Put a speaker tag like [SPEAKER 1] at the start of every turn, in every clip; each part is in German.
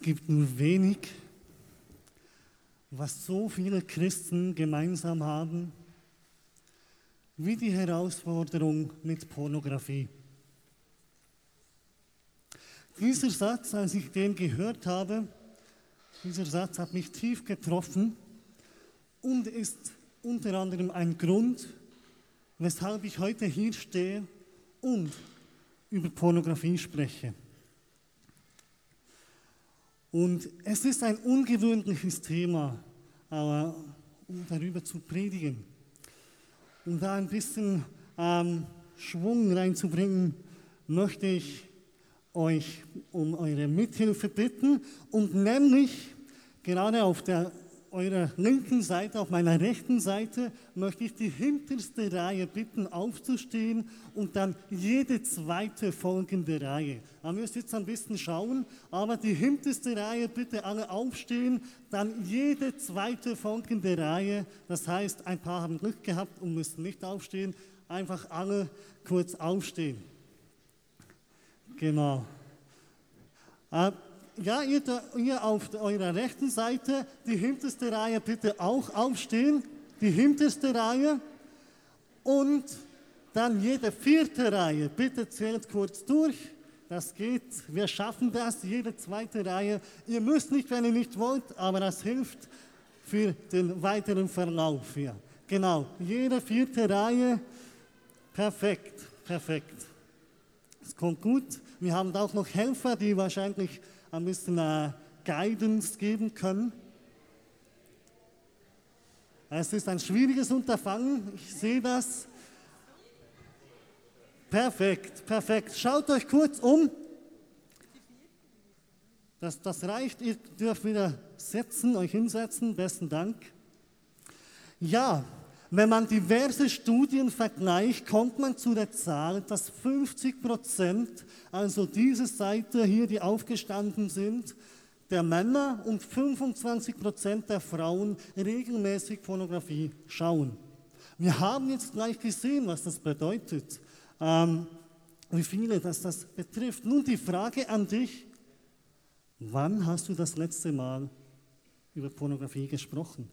[SPEAKER 1] Es gibt nur wenig, was so viele Christen gemeinsam haben, wie die Herausforderung mit Pornografie. Dieser Satz, als ich den gehört habe, dieser Satz hat mich tief getroffen und ist unter anderem ein Grund, weshalb ich heute hier stehe und über Pornografie spreche. Und es ist ein ungewöhnliches Thema, aber um darüber zu predigen. Um da ein bisschen ähm, Schwung reinzubringen, möchte ich euch um eure Mithilfe bitten und nämlich gerade auf der eurer linken Seite, auf meiner rechten Seite, möchte ich die hinterste Reihe bitten, aufzustehen und dann jede zweite folgende Reihe. Da müsst ihr jetzt ein bisschen schauen, aber die hinterste Reihe bitte alle aufstehen, dann jede zweite folgende Reihe. Das heißt, ein paar haben Glück gehabt und müssen nicht aufstehen, einfach alle kurz aufstehen. Genau. Äh, ja, ihr, ihr auf eurer rechten Seite, die hinterste Reihe bitte auch aufstehen, die hinterste Reihe. Und dann jede vierte Reihe, bitte zählt kurz durch. Das geht, wir schaffen das, jede zweite Reihe. Ihr müsst nicht, wenn ihr nicht wollt, aber das hilft für den weiteren Verlauf hier. Genau, jede vierte Reihe, perfekt, perfekt. Es kommt gut. Wir haben auch noch Helfer, die wahrscheinlich ein bisschen äh, Guidance geben können. Es ist ein schwieriges Unterfangen, ich sehe das. Perfekt, perfekt. Schaut euch kurz um. Das, das reicht, ihr dürft wieder setzen, euch hinsetzen. Besten Dank. Ja, wenn man diverse Studien vergleicht, kommt man zu der Zahl, dass 50 Prozent, also diese Seite hier, die aufgestanden sind, der Männer und 25 Prozent der Frauen regelmäßig Pornografie schauen. Wir haben jetzt gleich gesehen, was das bedeutet, ähm, wie viele das, das betrifft. Nun die Frage an dich, wann hast du das letzte Mal über Pornografie gesprochen?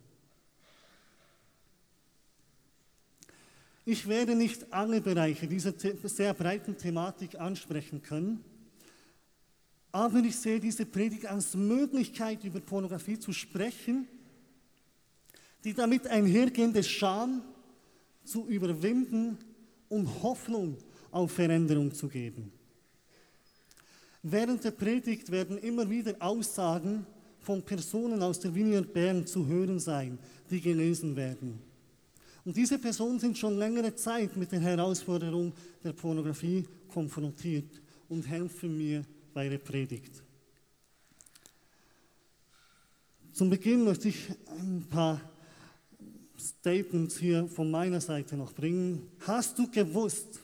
[SPEAKER 1] Ich werde nicht alle Bereiche dieser sehr breiten Thematik ansprechen können, aber ich sehe diese Predigt als Möglichkeit, über Pornografie zu sprechen, die damit einhergehende Scham zu überwinden und Hoffnung auf Veränderung zu geben. Während der Predigt werden immer wieder Aussagen von Personen aus der Vineyard Bern zu hören sein, die gelesen werden. Und diese Personen sind schon längere Zeit mit der Herausforderung der Pornografie konfrontiert und helfen mir bei der Predigt. Zum Beginn möchte ich ein paar Statements hier von meiner Seite noch bringen. Hast du gewusst,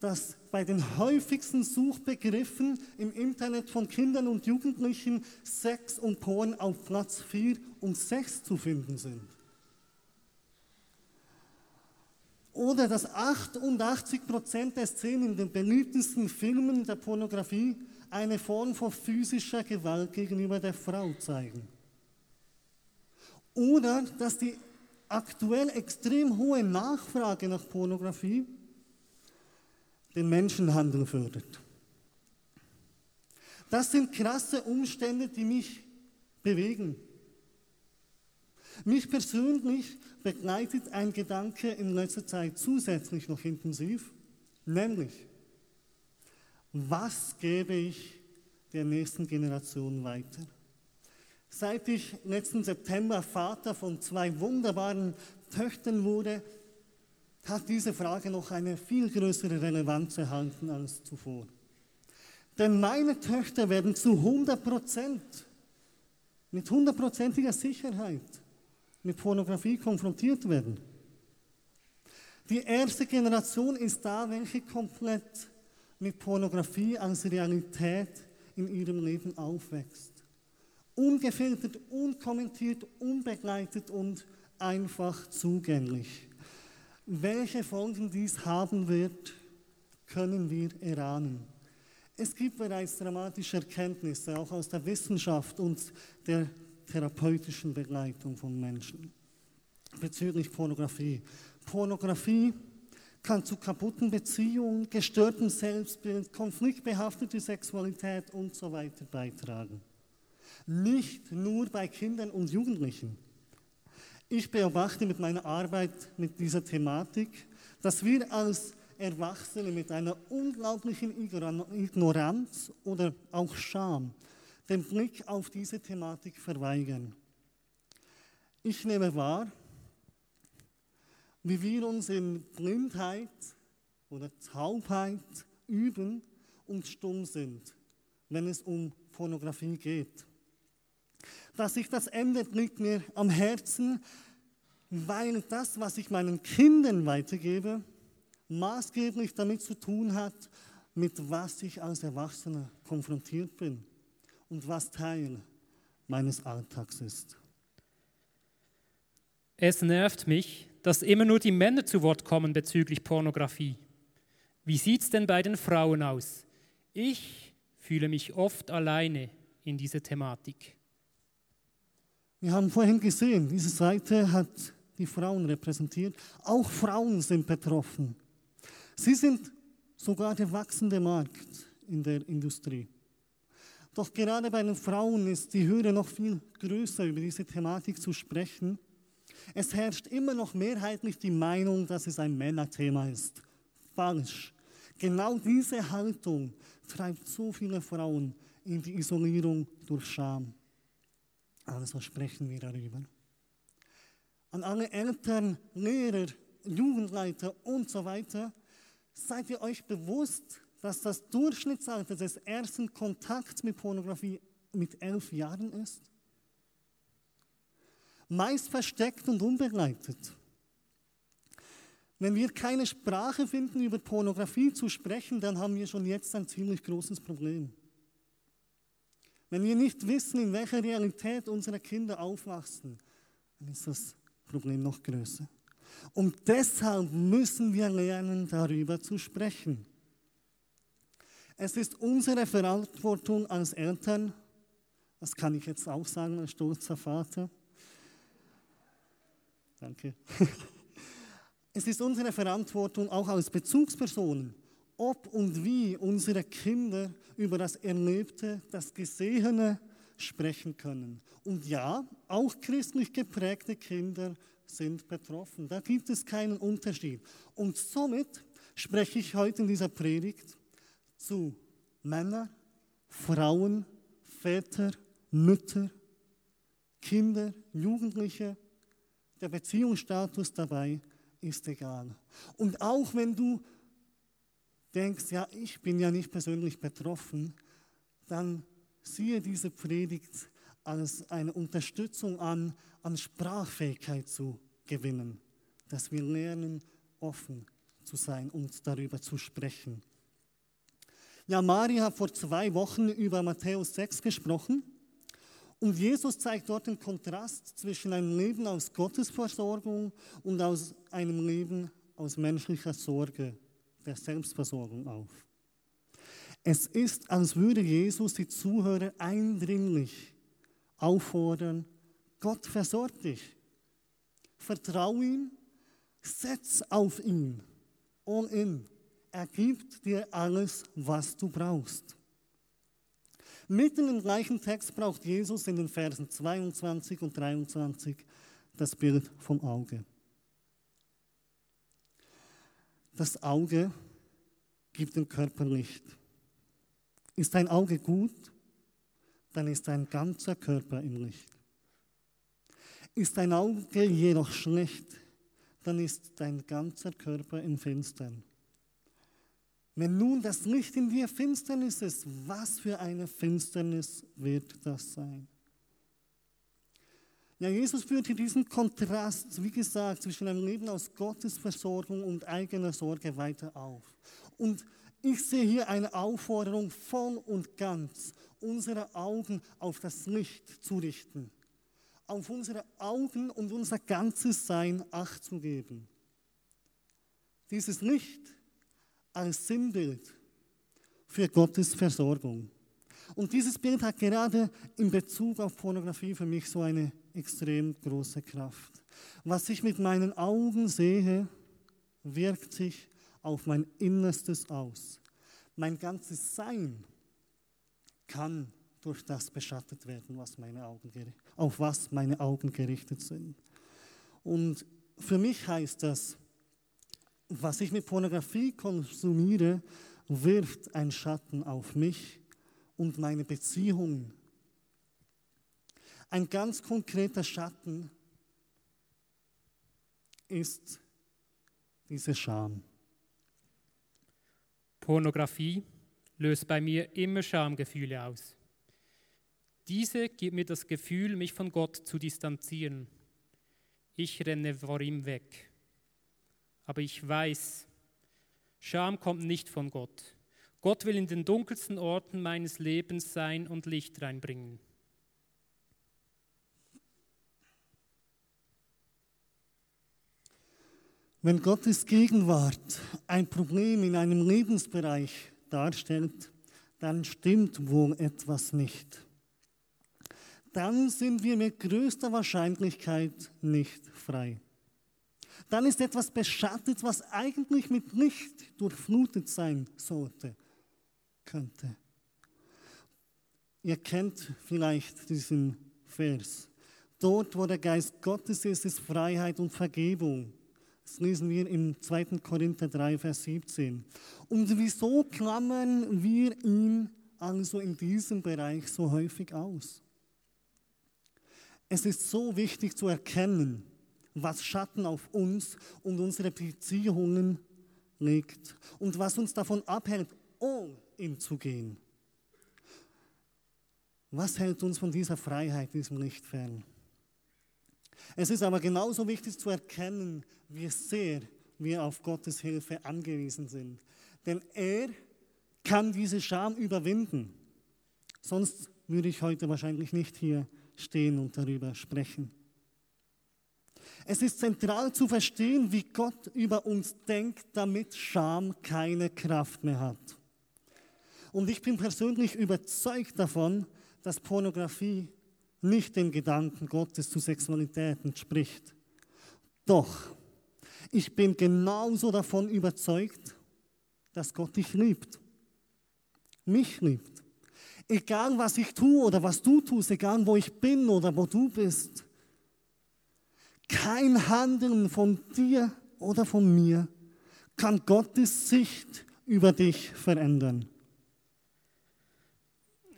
[SPEAKER 1] dass bei den häufigsten Suchbegriffen im Internet von Kindern und Jugendlichen Sex und Porn auf Platz 4 und 6 zu finden sind? Oder dass 88 Prozent der Szenen in den beliebtesten Filmen der Pornografie eine Form von physischer Gewalt gegenüber der Frau zeigen. Oder dass die aktuell extrem hohe Nachfrage nach Pornografie den Menschenhandel fördert. Das sind krasse Umstände, die mich bewegen. Mich persönlich begleitet ein Gedanke in letzter Zeit zusätzlich noch intensiv, nämlich, was gebe ich der nächsten Generation weiter? Seit ich letzten September Vater von zwei wunderbaren Töchtern wurde, hat diese Frage noch eine viel größere Relevanz erhalten als zuvor. Denn meine Töchter werden zu 100 Prozent, mit hundertprozentiger Sicherheit mit Pornografie konfrontiert werden. Die erste Generation ist da, welche komplett mit Pornografie als Realität in ihrem Leben aufwächst. Ungefiltert, unkommentiert, unbegleitet und einfach zugänglich. Welche Folgen dies haben wird, können wir erahnen. Es gibt bereits dramatische Erkenntnisse, auch aus der Wissenschaft und der therapeutischen Begleitung von Menschen bezüglich Pornografie. Pornografie kann zu kaputten Beziehungen, gestörtem Selbstbild, konfliktbehafteter Sexualität und so weiter beitragen. Nicht nur bei Kindern und Jugendlichen. Ich beobachte mit meiner Arbeit mit dieser Thematik, dass wir als Erwachsene mit einer unglaublichen Ignoranz oder auch Scham den Blick auf diese Thematik verweigern. Ich nehme wahr, wie wir uns in Blindheit oder Taubheit üben und stumm sind, wenn es um Pornografie geht. Dass ich das endet liegt mir am Herzen, weil das, was ich meinen Kindern weitergebe, maßgeblich damit zu tun hat, mit was ich als Erwachsener konfrontiert bin und was Teil meines Alltags ist.
[SPEAKER 2] Es nervt mich, dass immer nur die Männer zu Wort kommen bezüglich Pornografie. Wie sieht es denn bei den Frauen aus? Ich fühle mich oft alleine in dieser Thematik.
[SPEAKER 1] Wir haben vorhin gesehen, diese Seite hat die Frauen repräsentiert. Auch Frauen sind betroffen. Sie sind sogar der wachsende Markt in der Industrie. Doch gerade bei den Frauen ist die Hürde noch viel größer, über diese Thematik zu sprechen. Es herrscht immer noch mehrheitlich die Meinung, dass es ein Männerthema ist. Falsch. Genau diese Haltung treibt so viele Frauen in die Isolierung durch Scham. Also sprechen wir darüber. An alle Eltern, Lehrer, Jugendleiter und so weiter, seid ihr euch bewusst, dass das Durchschnittsalter des ersten Kontakts mit Pornografie mit elf Jahren ist? Meist versteckt und unbegleitet. Wenn wir keine Sprache finden, über Pornografie zu sprechen, dann haben wir schon jetzt ein ziemlich großes Problem. Wenn wir nicht wissen, in welcher Realität unsere Kinder aufwachsen, dann ist das Problem noch größer. Und deshalb müssen wir lernen, darüber zu sprechen. Es ist unsere Verantwortung als Eltern, das kann ich jetzt auch sagen als stolzer Vater. Danke. Es ist unsere Verantwortung auch als Bezugspersonen, ob und wie unsere Kinder über das Erlebte, das Gesehene sprechen können. Und ja, auch christlich geprägte Kinder sind betroffen. Da gibt es keinen Unterschied. Und somit spreche ich heute in dieser Predigt zu Männer, Frauen, Väter, Mütter, Kinder, Jugendliche. Der Beziehungsstatus dabei ist egal. Und auch wenn du denkst, ja, ich bin ja nicht persönlich betroffen, dann siehe diese Predigt als eine Unterstützung an, an Sprachfähigkeit zu gewinnen, dass wir lernen, offen zu sein und darüber zu sprechen. Ja, Mari hat vor zwei Wochen über Matthäus 6 gesprochen. Und Jesus zeigt dort den Kontrast zwischen einem Leben aus Gottes Versorgung und aus einem Leben aus menschlicher Sorge, der Selbstversorgung auf. Es ist, als würde Jesus die Zuhörer eindringlich auffordern, Gott versorgt dich. Vertrau ihm, setz auf ihn, all in. Er gibt dir alles, was du brauchst. Mitten im gleichen Text braucht Jesus in den Versen 22 und 23 das Bild vom Auge. Das Auge gibt dem Körper Licht. Ist dein Auge gut, dann ist dein ganzer Körper im Licht. Ist dein Auge jedoch schlecht, dann ist dein ganzer Körper im Finstern. Wenn nun das Licht in dir Finsternis ist, was für eine Finsternis wird das sein? Ja, Jesus führt hier diesen Kontrast, wie gesagt, zwischen einem Leben aus Gottes Versorgung und eigener Sorge weiter auf. Und ich sehe hier eine Aufforderung voll und ganz, unsere Augen auf das Licht zu richten, auf unsere Augen und unser ganzes Sein Acht zu geben. Dieses Licht als Sinnbild für Gottes Versorgung. Und dieses Bild hat gerade in Bezug auf Pornografie für mich so eine extrem große Kraft. Was ich mit meinen Augen sehe, wirkt sich auf mein Innerstes aus. Mein ganzes Sein kann durch das beschattet werden, was meine Augen, auf was meine Augen gerichtet sind. Und für mich heißt das, was ich mit Pornografie konsumiere, wirft ein Schatten auf mich und meine Beziehung. Ein ganz konkreter Schatten ist diese Scham.
[SPEAKER 2] Pornografie löst bei mir immer Schamgefühle aus. Diese gibt mir das Gefühl, mich von Gott zu distanzieren. Ich renne vor ihm weg. Aber ich weiß, Scham kommt nicht von Gott. Gott will in den dunkelsten Orten meines Lebens sein und Licht reinbringen.
[SPEAKER 1] Wenn Gottes Gegenwart ein Problem in einem Lebensbereich darstellt, dann stimmt wohl etwas nicht. Dann sind wir mit größter Wahrscheinlichkeit nicht frei dann ist etwas beschattet, was eigentlich mit Licht durchflutet sein sollte, könnte. Ihr kennt vielleicht diesen Vers. Dort, wo der Geist Gottes ist, ist Freiheit und Vergebung. Das lesen wir im 2. Korinther 3, Vers 17. Und wieso klammern wir ihn also in diesem Bereich so häufig aus? Es ist so wichtig zu erkennen, was Schatten auf uns und unsere Beziehungen legt und was uns davon abhält, all in zu gehen. Was hält uns von dieser Freiheit, diesem Licht fern? Es ist aber genauso wichtig zu erkennen, wie sehr wir auf Gottes Hilfe angewiesen sind. Denn er kann diese Scham überwinden. Sonst würde ich heute wahrscheinlich nicht hier stehen und darüber sprechen. Es ist zentral zu verstehen, wie Gott über uns denkt, damit Scham keine Kraft mehr hat. Und ich bin persönlich überzeugt davon, dass Pornografie nicht dem Gedanken Gottes zu Sexualität entspricht. Doch, ich bin genauso davon überzeugt, dass Gott dich liebt. Mich liebt. Egal was ich tue oder was du tust, egal wo ich bin oder wo du bist. Kein Handeln von dir oder von mir kann Gottes Sicht über dich verändern.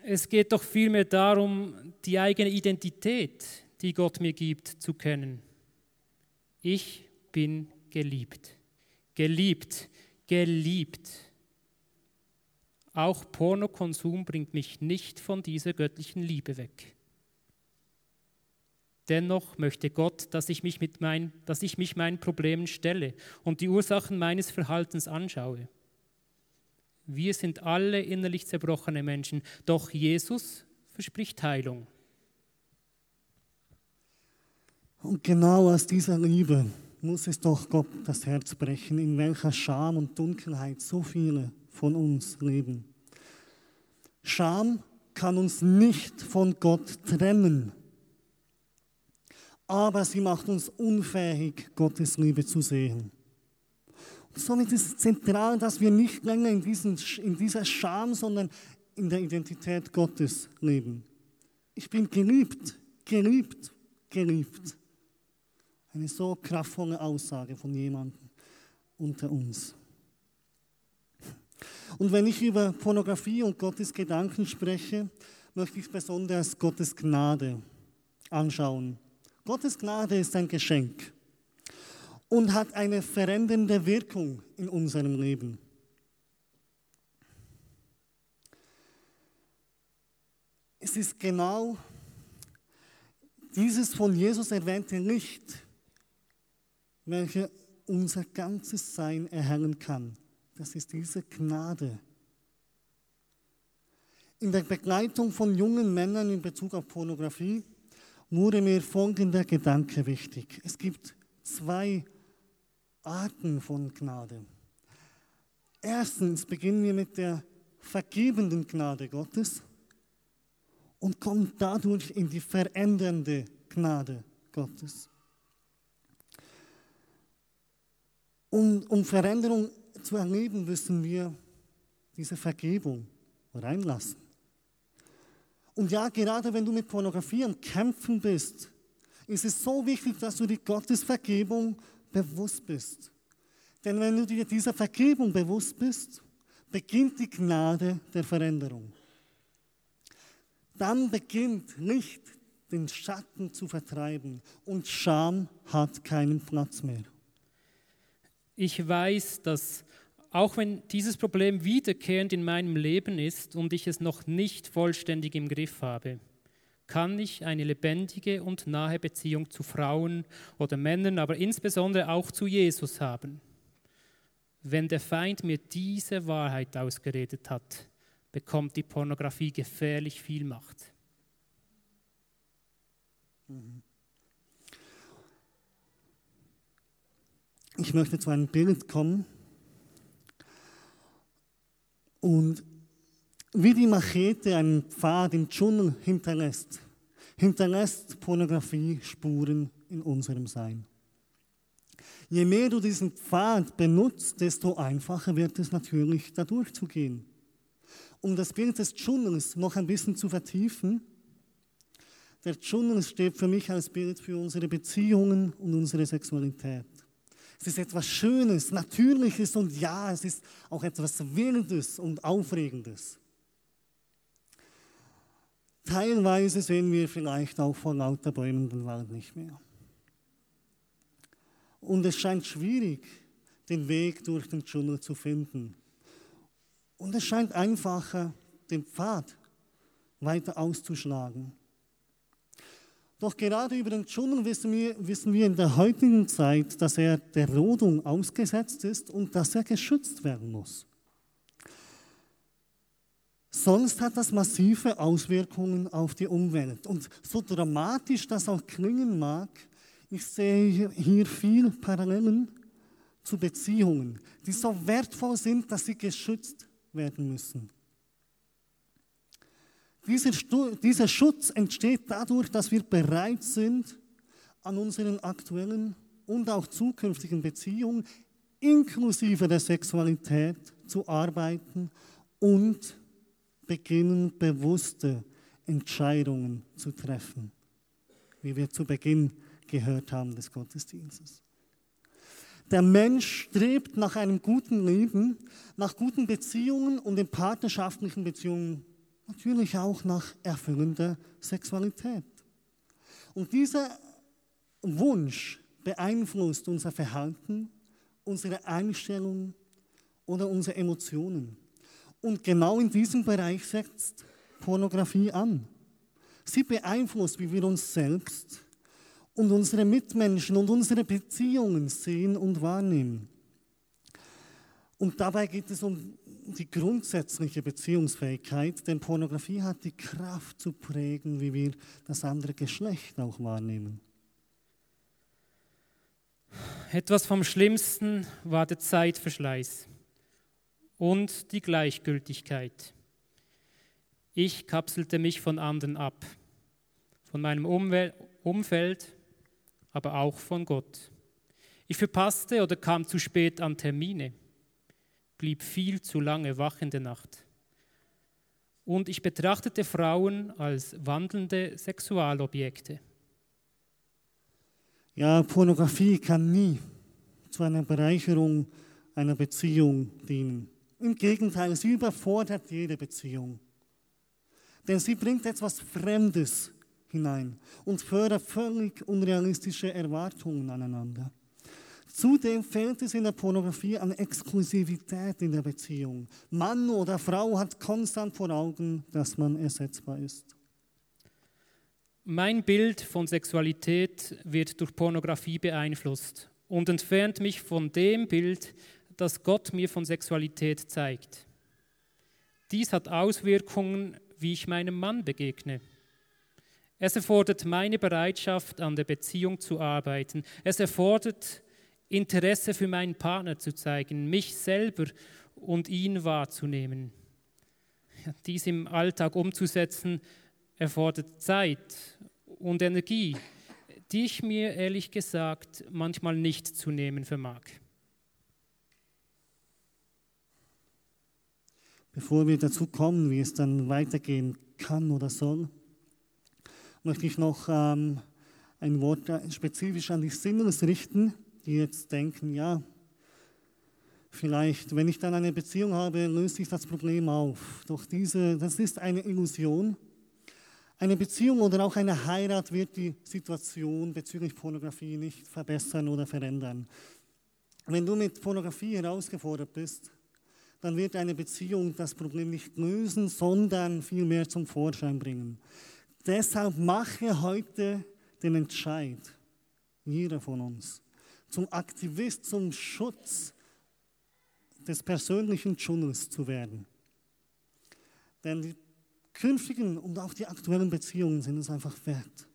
[SPEAKER 2] Es geht doch vielmehr darum, die eigene Identität, die Gott mir gibt, zu kennen. Ich bin geliebt. Geliebt, geliebt. Auch Pornokonsum bringt mich nicht von dieser göttlichen Liebe weg. Dennoch möchte Gott, dass ich, mich mit mein, dass ich mich meinen Problemen stelle und die Ursachen meines Verhaltens anschaue. Wir sind alle innerlich zerbrochene Menschen, doch Jesus verspricht Heilung.
[SPEAKER 1] Und genau aus dieser Liebe muss es doch Gott das Herz brechen, in welcher Scham und Dunkelheit so viele von uns leben. Scham kann uns nicht von Gott trennen aber sie macht uns unfähig, Gottes Liebe zu sehen. Und somit ist es zentral, dass wir nicht länger in, diesen, in dieser Scham, sondern in der Identität Gottes leben. Ich bin geliebt, geliebt, geliebt. Eine so kraftvolle Aussage von jemandem unter uns. Und wenn ich über Pornografie und Gottes Gedanken spreche, möchte ich besonders Gottes Gnade anschauen. Gottes Gnade ist ein Geschenk. und hat eine verändernde Wirkung in unserem Leben. Es ist genau dieses von Jesus erwähnte Licht, welches unser ganzes Sein erhellen kann. Das ist diese Gnade. In der Begleitung von jungen Männern in Bezug auf Pornografie wurde mir folgender Gedanke wichtig. Es gibt zwei Arten von Gnade. Erstens beginnen wir mit der vergebenden Gnade Gottes und kommen dadurch in die verändernde Gnade Gottes. Um, um Veränderung zu erleben, müssen wir diese Vergebung reinlassen. Und ja, gerade wenn du mit Pornografie am Kämpfen bist, ist es so wichtig, dass du dir Gottes Vergebung bewusst bist. Denn wenn du dir dieser Vergebung bewusst bist, beginnt die Gnade der Veränderung. Dann beginnt Licht den Schatten zu vertreiben und Scham hat keinen Platz mehr.
[SPEAKER 2] Ich weiß, dass auch wenn dieses Problem wiederkehrend in meinem Leben ist und ich es noch nicht vollständig im Griff habe, kann ich eine lebendige und nahe Beziehung zu Frauen oder Männern, aber insbesondere auch zu Jesus haben. Wenn der Feind mir diese Wahrheit ausgeredet hat, bekommt die Pornografie gefährlich viel Macht.
[SPEAKER 1] Ich möchte zu einem Bild kommen und wie die Machete einen Pfad im Dschungel hinterlässt, hinterlässt Pornografie Spuren in unserem Sein. Je mehr du diesen Pfad benutzt, desto einfacher wird es natürlich, da durchzugehen. Um das Bild des Dschungels noch ein bisschen zu vertiefen, der Dschungel steht für mich als Bild für unsere Beziehungen und unsere Sexualität. Es ist etwas Schönes, Natürliches und ja, es ist auch etwas Wildes und Aufregendes. Teilweise sehen wir vielleicht auch vor lauter Bäumen den Wald nicht mehr. Und es scheint schwierig, den Weg durch den Dschungel zu finden. Und es scheint einfacher, den Pfad weiter auszuschlagen. Doch gerade über den Dschungel wissen wir, wissen wir in der heutigen Zeit, dass er der Rodung ausgesetzt ist und dass er geschützt werden muss. Sonst hat das massive Auswirkungen auf die Umwelt. Und so dramatisch das auch klingen mag, ich sehe hier viel Parallelen zu Beziehungen, die so wertvoll sind, dass sie geschützt werden müssen. Dieser, dieser Schutz entsteht dadurch, dass wir bereit sind, an unseren aktuellen und auch zukünftigen Beziehungen inklusive der Sexualität zu arbeiten und beginnen, bewusste Entscheidungen zu treffen, wie wir zu Beginn gehört haben des Gottesdienstes. Der Mensch strebt nach einem guten Leben, nach guten Beziehungen und in partnerschaftlichen Beziehungen natürlich auch nach erfüllender Sexualität. Und dieser Wunsch beeinflusst unser Verhalten, unsere Einstellung oder unsere Emotionen. Und genau in diesem Bereich setzt Pornografie an. Sie beeinflusst, wie wir uns selbst und unsere Mitmenschen und unsere Beziehungen sehen und wahrnehmen. Und dabei geht es um die grundsätzliche Beziehungsfähigkeit, denn Pornografie hat die Kraft zu prägen, wie wir das andere Geschlecht auch wahrnehmen.
[SPEAKER 2] Etwas vom Schlimmsten war der Zeitverschleiß und die Gleichgültigkeit. Ich kapselte mich von anderen ab, von meinem Umwel Umfeld, aber auch von Gott. Ich verpasste oder kam zu spät an Termine blieb viel zu lange wach in der Nacht. Und ich betrachtete Frauen als wandelnde Sexualobjekte.
[SPEAKER 1] Ja, Pornografie kann nie zu einer Bereicherung einer Beziehung dienen. Im Gegenteil, sie überfordert jede Beziehung. Denn sie bringt etwas Fremdes hinein und fördert völlig unrealistische Erwartungen aneinander. Zudem fehlt es in der Pornografie an Exklusivität in der Beziehung. Mann oder Frau hat konstant vor Augen, dass man ersetzbar ist.
[SPEAKER 2] Mein Bild von Sexualität wird durch Pornografie beeinflusst und entfernt mich von dem Bild, das Gott mir von Sexualität zeigt. Dies hat Auswirkungen, wie ich meinem Mann begegne. Es erfordert meine Bereitschaft, an der Beziehung zu arbeiten. Es erfordert Interesse für meinen Partner zu zeigen, mich selber und ihn wahrzunehmen. Dies im Alltag umzusetzen, erfordert Zeit und Energie, die ich mir ehrlich gesagt manchmal nicht zu nehmen vermag.
[SPEAKER 1] Bevor wir dazu kommen, wie es dann weitergehen kann oder soll, möchte ich noch ähm, ein Wort spezifisch an die Singles richten, die jetzt denken, ja, vielleicht, wenn ich dann eine Beziehung habe, löst sich das Problem auf. Doch diese, das ist eine Illusion. Eine Beziehung oder auch eine Heirat wird die Situation bezüglich Pornografie nicht verbessern oder verändern. Wenn du mit Pornografie herausgefordert bist, dann wird eine Beziehung das Problem nicht lösen, sondern vielmehr zum Vorschein bringen. Deshalb mache heute den Entscheid, jeder von uns, zum Aktivist, zum Schutz des persönlichen Dschungels zu werden. Denn die künftigen und auch die aktuellen Beziehungen sind es einfach wert.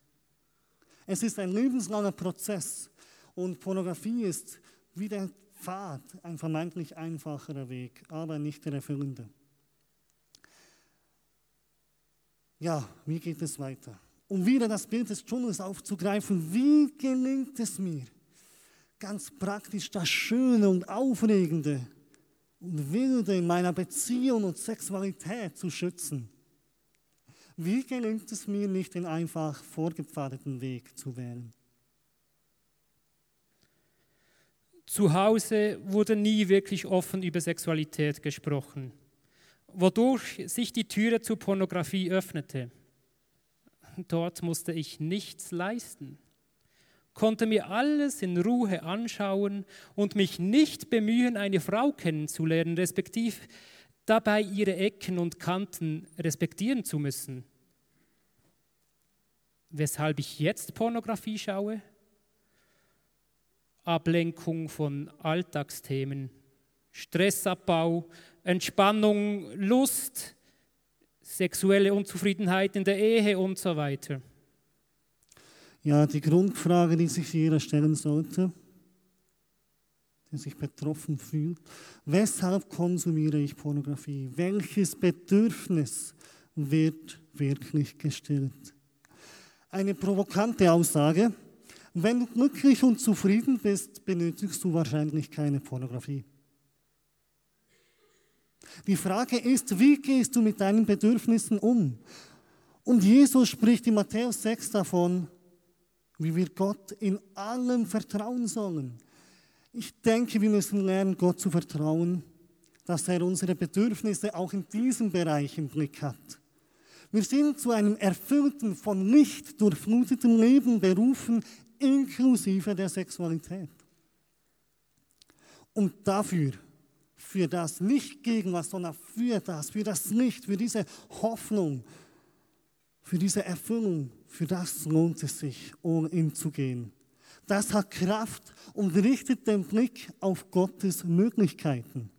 [SPEAKER 1] Es ist ein lebenslanger Prozess und Pornografie ist wie der Pfad ein vermeintlich einfacherer Weg, aber nicht der erfüllende. Ja, wie geht es weiter? Um wieder das Bild des Dschungels aufzugreifen, wie gelingt es mir, ganz praktisch das Schöne und Aufregende und Wilde in meiner Beziehung und Sexualität zu schützen? Wie gelingt es mir nicht, den einfach vorgepfadeten Weg zu wählen?
[SPEAKER 2] Zu Hause wurde nie wirklich offen über Sexualität gesprochen, wodurch sich die Türe zur Pornografie öffnete. Dort musste ich nichts leisten, konnte mir alles in Ruhe anschauen und mich nicht bemühen, eine Frau kennenzulernen, respektive dabei ihre Ecken und Kanten respektieren zu müssen weshalb ich jetzt Pornografie schaue? Ablenkung von Alltagsthemen, Stressabbau, Entspannung, Lust, sexuelle Unzufriedenheit in der Ehe und so weiter.
[SPEAKER 1] Ja, die Grundfrage, die sich jeder stellen sollte, der sich betroffen fühlt, weshalb konsumiere ich Pornografie? Welches Bedürfnis wird wirklich gestillt? eine provokante Aussage. Wenn du glücklich und zufrieden bist, benötigst du wahrscheinlich keine Pornografie. Die Frage ist, wie gehst du mit deinen Bedürfnissen um? Und Jesus spricht in Matthäus 6 davon, wie wir Gott in allem vertrauen sollen. Ich denke, wir müssen lernen, Gott zu vertrauen, dass er unsere Bedürfnisse auch in diesem Bereich im Blick hat. Wir sind zu einem erfüllten, von Licht durchfluteten Leben berufen, inklusive der Sexualität. Und dafür, für das, nicht gegen was, sondern für das, für das Licht, für diese Hoffnung, für diese Erfüllung, für das lohnt es sich, all in zu gehen. Das hat Kraft und richtet den Blick auf Gottes Möglichkeiten.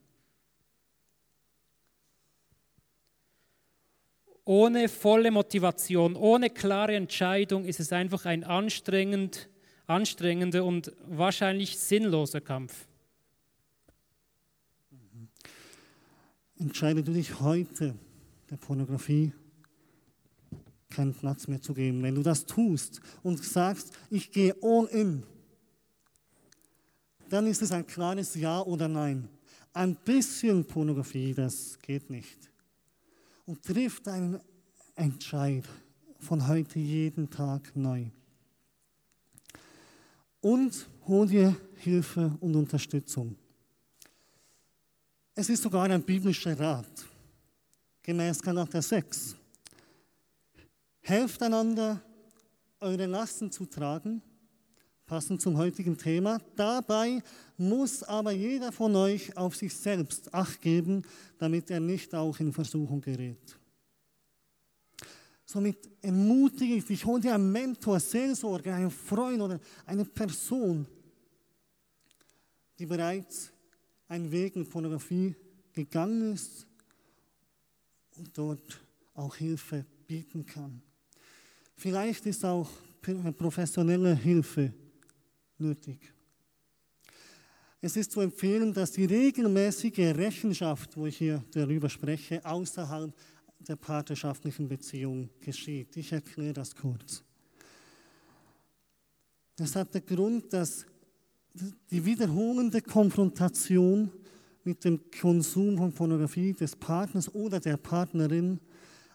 [SPEAKER 2] ohne volle Motivation, ohne klare Entscheidung ist es einfach ein anstrengend, anstrengender und wahrscheinlich sinnloser Kampf.
[SPEAKER 1] Entscheide du dich heute, der Pornografie keinen Platz mehr zu geben. Wenn du das tust und sagst, ich gehe all in, dann ist es ein klares Ja oder Nein. Ein bisschen Pornografie, das geht nicht und trifft einen Entscheid von heute jeden Tag neu. Und hol dir Hilfe und Unterstützung. Es ist sogar ein biblischer Rat, gemäß Galater 6. Helft einander, eure Lasten zu tragen. passend zum heutigen Thema. Dabei muss aber jeder von euch auf sich selbst acht geben, damit er nicht auch in Versuchung gerät. Somit ermutige ich dich, hol dir einen Mentor, Seelsorger, einen Freund oder eine Person, die bereits einen Weg in Pornografie gegangen ist und dort auch Hilfe bieten kann. Vielleicht ist auch professionelle Hilfe nötig. Es ist zu empfehlen, dass die regelmäßige Rechenschaft, wo ich hier darüber spreche, außerhalb der partnerschaftlichen Beziehung geschieht. Ich erkläre das kurz. Das hat den Grund, dass die wiederholende Konfrontation mit dem Konsum von Pornografie des Partners oder der Partnerin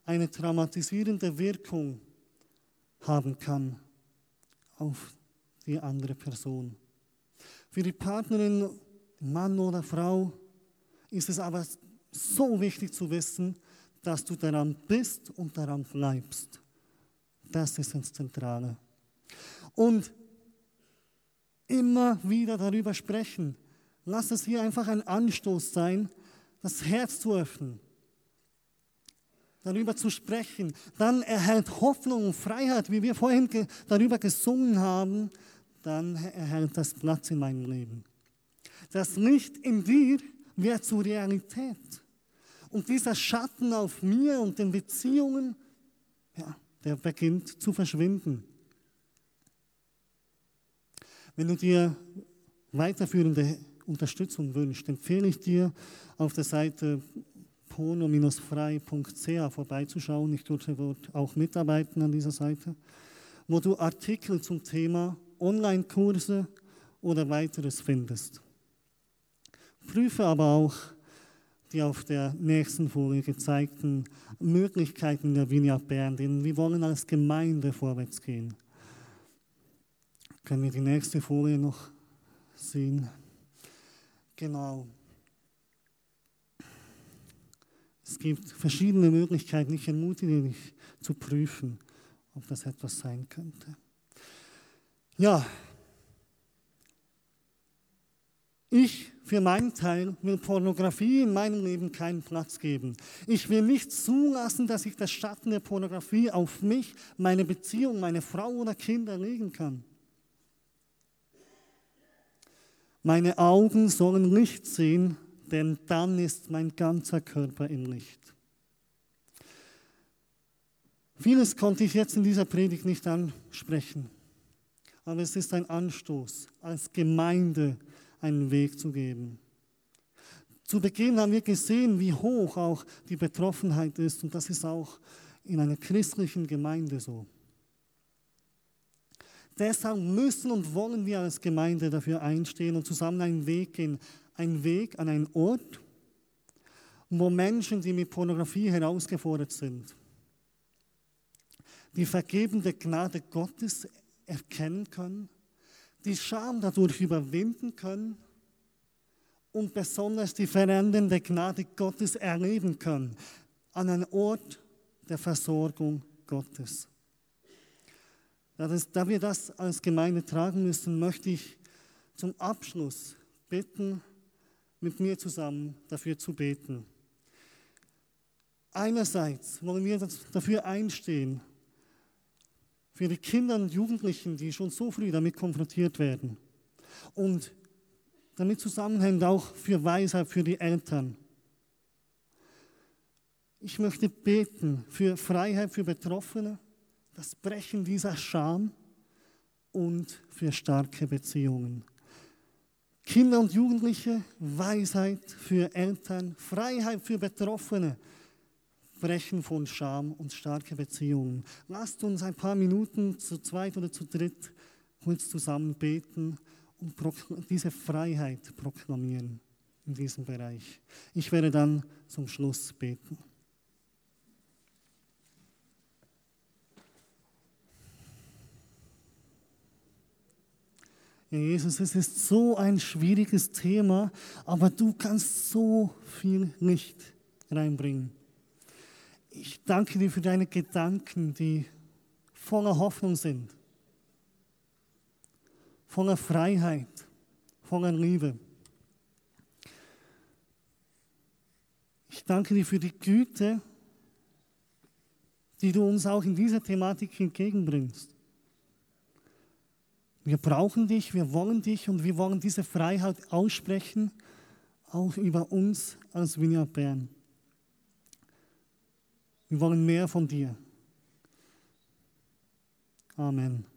[SPEAKER 1] eine traumatisierende Wirkung haben kann auf die andere Person. Für die Partnerin, Mann oder Frau, ist es aber so wichtig zu wissen, dass du daran bist und daran bleibst. Das ist das Zentrale. Und immer wieder darüber sprechen. Lass es hier einfach ein Anstoß sein, das Herz zu öffnen, darüber zu sprechen. Dann erhält Hoffnung und Freiheit, wie wir vorhin ge darüber gesungen haben, dann erhält das Platz in meinem Leben. Das Licht in dir wird zur Realität. Und dieser Schatten auf mir und den Beziehungen, ja, der beginnt zu verschwinden. Wenn du dir weiterführende Unterstützung wünschst, empfehle ich dir, auf der Seite porno-frei.ch vorbeizuschauen. Ich durfte dort auch mitarbeiten an dieser Seite, wo du Artikel zum Thema Online-Kurse oder weiteres findest. Prüfe aber auch die auf der nächsten Folie gezeigten Möglichkeiten der Vineyard Bern, denn wir wollen als Gemeinde vorwärts gehen. Können wir die nächste Folie noch sehen? Genau. Es gibt verschiedene Möglichkeiten. Ich ermutige dich zu prüfen, ob das etwas sein könnte. Ja, ich für meinen Teil will Pornografie in meinem Leben keinen Platz geben. Ich will nicht zulassen, dass ich das Schatten der Pornografie auf mich, meine Beziehung, meine Frau oder Kinder legen kann. Meine Augen sollen Licht sehen, denn dann ist mein ganzer Körper im Licht. Vieles konnte ich jetzt in dieser Predigt nicht ansprechen, aber es ist ein Anstoß, als Gemeinde einen Weg zu geben. Zu Beginn haben wir gesehen, wie hoch auch die Betroffenheit ist und das ist auch in einer christlichen Gemeinde so. Deshalb müssen und wollen wir als Gemeinde dafür einstehen und zusammen einen Weg gehen. Ein Weg an einen Ort, wo Menschen, die mit Pornografie herausgefordert sind, die vergebende Gnade Gottes erkennen können, die Scham dadurch überwinden können und besonders die verändernde Gnade Gottes erleben können an einem Ort der Versorgung Gottes. Da wir das als Gemeinde tragen müssen, möchte ich zum Abschluss bitten, mit mir zusammen dafür zu beten. Einerseits wollen wir dafür einstehen, für die Kinder und Jugendlichen, die schon so früh damit konfrontiert werden. Und damit zusammenhängt auch für Weisheit für die Eltern. Ich möchte beten für Freiheit für Betroffene, das Brechen dieser Scham und für starke Beziehungen. Kinder und Jugendliche, Weisheit für Eltern, Freiheit für Betroffene, Brechen von Scham und starke Beziehungen. Lasst uns ein paar Minuten zu zweit oder zu dritt kurz zusammen beten und diese Freiheit proklamieren in diesem Bereich. Ich werde dann zum Schluss beten. Jesus, es ist so ein schwieriges Thema, aber du kannst so viel Licht reinbringen. Ich danke dir für deine Gedanken, die voller Hoffnung sind. voller Freiheit, voller Liebe. Ich danke dir für die Güte, die du uns auch in dieser Thematik entgegenbringst. Wir brauchen dich, wir wollen dich und wir wollen diese Freiheit aussprechen, auch über uns als Vineyard Bern. Wir wollen mehr von dir. Amen.